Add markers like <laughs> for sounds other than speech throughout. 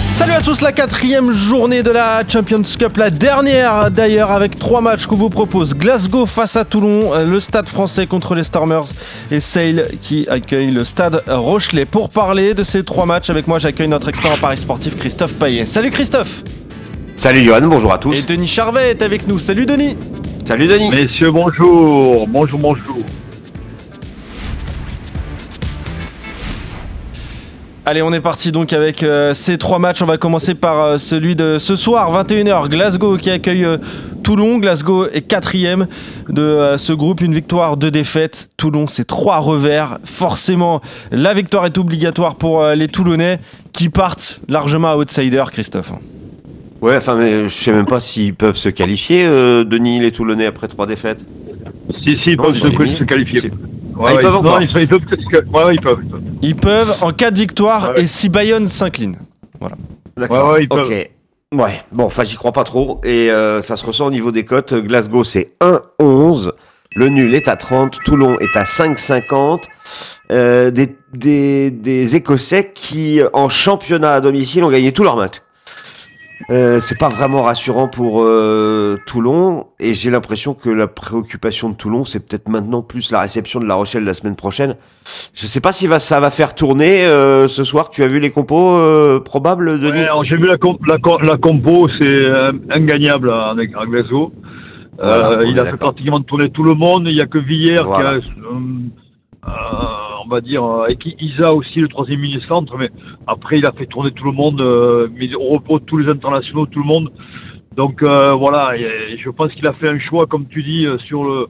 Salut à tous, la quatrième journée de la Champions Cup, la dernière d'ailleurs avec trois matchs qu'on vous propose. Glasgow face à Toulon, euh, le stade français contre les Stormers et Sale qui accueille le stade Rochelet. Pour parler de ces trois matchs, avec moi j'accueille notre expert en paris sportif Christophe Paillet. Salut Christophe Salut Johan, bonjour à tous. Et Denis Charvet est avec nous. Salut Denis Salut Denis Messieurs, bonjour Bonjour, bonjour Allez, on est parti donc avec euh, ces trois matchs. On va commencer par euh, celui de ce soir, 21h. Glasgow qui accueille euh, Toulon. Glasgow est quatrième de euh, ce groupe. Une victoire, deux défaites. Toulon, c'est trois revers. Forcément, la victoire est obligatoire pour euh, les Toulonnais qui partent largement à outsider, Christophe. Ouais, enfin, mais je sais même pas s'ils peuvent se qualifier, euh, Denis, les Toulonnais, après trois défaites. Si, si, ils Non, peuvent se, qualifier. Ouais, Ah, ils ouais, peuvent non, encore ils, ils peuvent, ouais, ouais, ils peuvent. ils peuvent. Ils peuvent en cas de victoire ouais. et si Bayonne s'incline. D'accord. Ouais, ouais, ils peuvent. Ok. Ouais, bon, enfin, j'y crois pas trop. Et euh, ça se ressent au niveau des cotes. Glasgow, c'est 1,11. Le nul est à 30. Toulon est à 5,50. Euh, des, des, des Écossais qui, en championnat à domicile, ont gagné tous leurs matchs. Euh, c'est pas vraiment rassurant pour euh, Toulon et j'ai l'impression que la préoccupation de Toulon c'est peut-être maintenant plus la réception de La Rochelle la semaine prochaine. Je sais pas si va, ça va faire tourner euh, ce soir. Tu as vu les compos euh, probables, Denis? Ouais, J'ai vu la, comp- la, com- la compo, c'est euh, ingagnable Glasgow. Euh, Voilà, est il a fait pratiquement tourner tout le monde. Il n'y a que Villiers Voilà. qui a, euh, euh, on va dire, euh, qui Isa aussi, le troisième milieu centre. Mais après, il a fait tourner tout le monde, euh, mis au repos tous les internationaux, tout le monde. Donc euh, voilà, et, et je pense qu'il a fait un choix, comme tu dis, sur le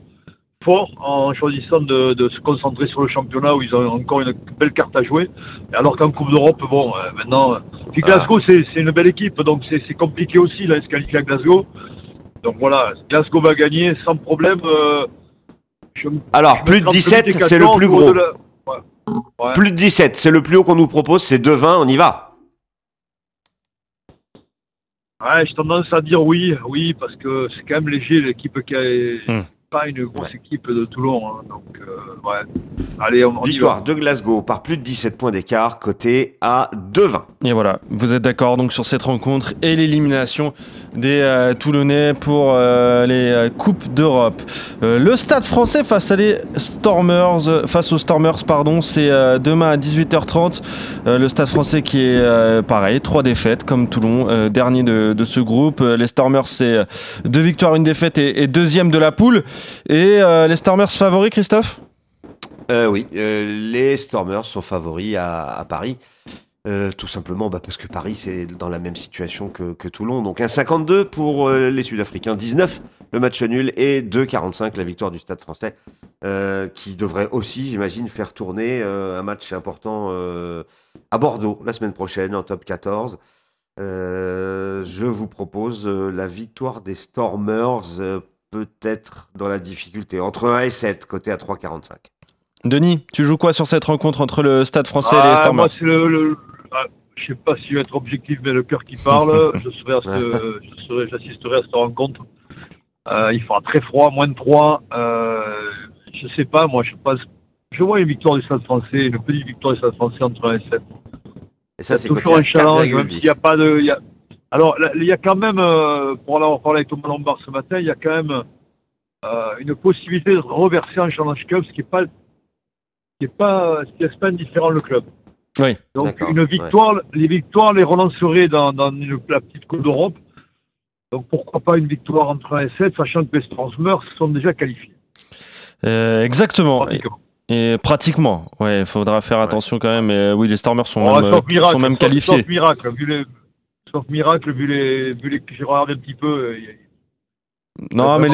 fort en choisissant de, de se concentrer sur le championnat où ils ont encore une belle carte à jouer. Alors qu'en Coupe d'Europe, bon, euh, maintenant, puis Glasgow, c'est c'est une belle équipe, donc c'est c'est compliqué aussi, là, se à Glasgow. Donc voilà, Glasgow va gagner sans problème. euh, je Alors, je plus de trompe 17, petit c'est le 14 plus gros. de la- Ouais. Plus de 17, c'est le plus haut qu'on nous propose, c'est 2,20, on y va. Ouais, j'ai tendance à dire oui, oui, parce que c'est quand même léger l'équipe qui a Hmm. pas une grosse équipe de Toulon, hein, donc euh, ouais. Allez, on, on y va. Victoire de Glasgow par plus de 17 points d'écart, côté à 2,20. Et voilà, vous êtes d'accord donc sur cette rencontre et l'élimination des euh, Toulonnais pour euh, les euh, Coupes d'Europe. Le Stade français face aux Stormers, pardon, c'est demain à 18h30. Euh, le Stade français qui est pareil, trois défaites comme Toulon, dernier de, ce groupe. Les Stormers, c'est deux victoires, une défaite et, deuxième de la poule. Et les Stormers favoris, Christophe? Oui, les Stormers sont favoris à Paris. Euh, tout simplement bah, parce que Paris c'est dans la même situation que, que Toulon. Donc un 52 pour euh, les Sud-Africains, 19 le match nul et 2,45 la victoire du Stade français euh, qui devrait aussi, j'imagine, faire tourner euh, un match important euh, à Bordeaux la semaine prochaine en top 14. Euh, je vous propose euh, la victoire des Stormers, euh, peut-être dans la difficulté, entre 1 et 7, côté à 3,45. Denis, tu joues quoi sur cette rencontre entre le Stade français et les Ah, Stormers? moi, c'est le, le- ah, je sais pas si je vais être objectif, mais le cœur qui parle. <laughs> je serai, à ce- je serai, j'assisterai à cette rencontre. Euh, il fera très froid, moins de 3. Euh, je sais pas, moi, je pense. Je vois une victoire du Stade français, une petite victoire du Stade français entre 1 et 7. Et ça, c'est toujours un challenge, même 4,10. s'il n'y a pas de. il y a- Alors, il y a quand même, euh, pour en avoir parlé avec Thomas Lombard ce matin, il y a quand même euh, une possibilité de reverser en Challenge Cup, ce qui n'est pas, ce qui est pas, ce qui laisse pas indifférent le club. Oui. Donc, une victoire, les victoires les relancerait dans, dans une- la petite Coupe d'Europe. Donc, pourquoi pas une victoire entre 1 et 7, sachant que les Stormers sont déjà qualifiés. Euh, exactement. Et, pratiquement. Ouais, il faudra faire attention quand même. Et, oui, les Stormers sont Oh, même, sauf miracle, sont même sauf- qualifiés. Sauf miracle, vu les, sauf miracle, vu les, vu les, j'ai regardé un petit peu. euh, il y a- Non, mais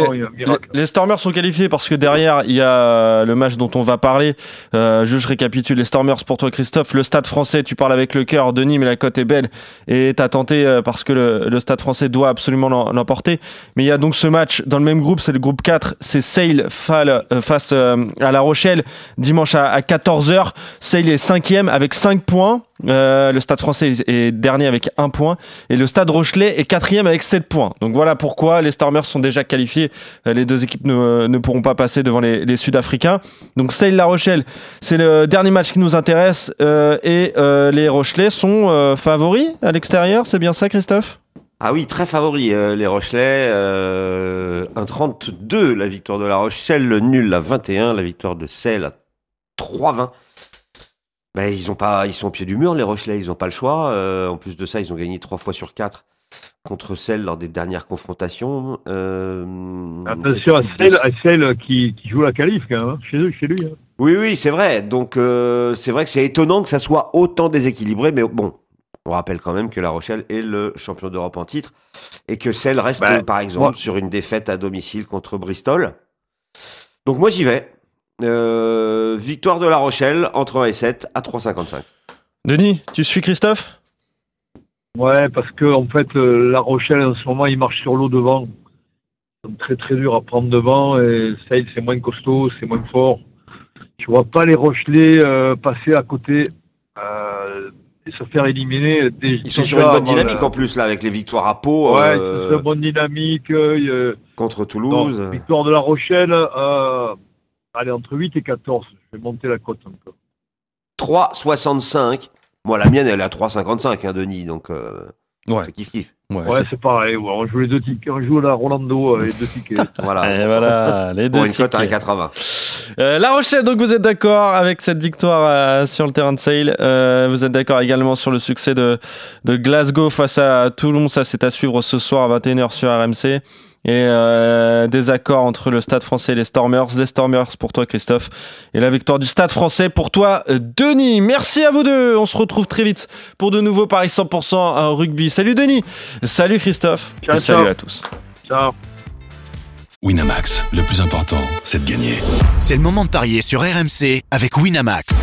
les, Stormers sont qualifiés parce que derrière, il y a euh, le match dont on va parler. Euh, je, je récapitule les Stormers pour toi, Christophe. Le stade français, tu parles avec le cœur, Denis, mais la cote est belle. Et t'as tenté euh, parce que le, le stade français doit absolument l'em- l'emporter. Mais il y a donc ce match dans le même groupe, c'est le groupe 4. C'est Sale Fall, face à La Rochelle dimanche à, à 14h. Sale est cinquième avec 5 points. Euh, le Stade français est dernier avec un point et le Stade Rochelet est quatrième avec 7 points. Donc voilà pourquoi les Stormers sont déjà qualifiés. Euh, les deux équipes ne, ne pourront pas passer devant les, Sud-Africains. Donc Sale La Rochelle, c'est le dernier match qui nous intéresse euh, et euh, les Rochelais sont euh, favoris à l'extérieur. C'est bien ça, Christophe? Ah oui, très favori, euh, les Rochelais. Euh, 1,32 la victoire de La Rochelle, le nul à 21, la victoire de Celle à 3,20. Ben, ils, ont pas, ils sont au pied du mur, les Rochelais, ils n'ont pas le choix. Euh, en plus de ça, ils ont gagné 3 fois sur 4 contre Celle lors des dernières confrontations. Euh, Attention à celle, à celle qui, qui joue la qualif quand même, hein, chez, eux, chez lui. hein. Oui, oui, c'est vrai. Donc, euh, c'est vrai que c'est étonnant que ça soit autant déséquilibré, mais bon, on rappelle quand même que La Rochelle est le champion d'Europe en titre et que celle reste, Ben, par exemple, moi- sur une défaite à domicile contre Bristol. Donc, moi, j'y vais. Euh, victoire de La Rochelle entre 1 et 7 à 3,55. Denis, tu suis Christophe? Ouais, parce que en fait, euh, La Rochelle en ce moment, il marche sur l'eau devant. C'est très très dur à prendre devant et Sale c'est moins costaud, c'est moins fort. Je vois pas les Rochelais euh, passer à côté euh, et se faire éliminer. Dé- Ils sont sur une bonne dynamique en plus, là, avec les victoires à Pau Ouais, euh, c'est une bonne dynamique. euh, contre donc, Toulouse. victoire de La Rochelle, euh, allez, entre 8 et 14. Je vais monter la cote un peu. 3,65. Moi, la mienne, elle est à 3,55, hein, Denis. Donc, euh, Ouais. c'est kiff-kiff. Ouais, Ouais, c'est pareil. ouais, on joue les deux tickets. On joue la Rolando euh, les deux tickets. <laughs> Voilà. Et voilà, les deux Pour une cote à tickets. 1,80. Euh, la Rochelle, donc vous êtes d'accord avec cette victoire euh, sur le terrain de Sale. Euh, vous êtes d'accord également sur le succès de, de Glasgow face à Toulon. Ça, c'est à suivre ce soir à 21h sur RMC. Et euh, des accords entre le Stade français et les Stormers. Les Stormers pour toi, Christophe. Et la victoire du Stade français pour toi, Denis. Merci à vous deux. On se retrouve très vite pour de nouveaux Paris 100% en rugby. Salut Denis. Salut Christophe. Ciao, Et salut ciao. à tous. Ciao. Winamax, le plus important, c'est de gagner. C'est le moment de parier sur RMC avec Winamax.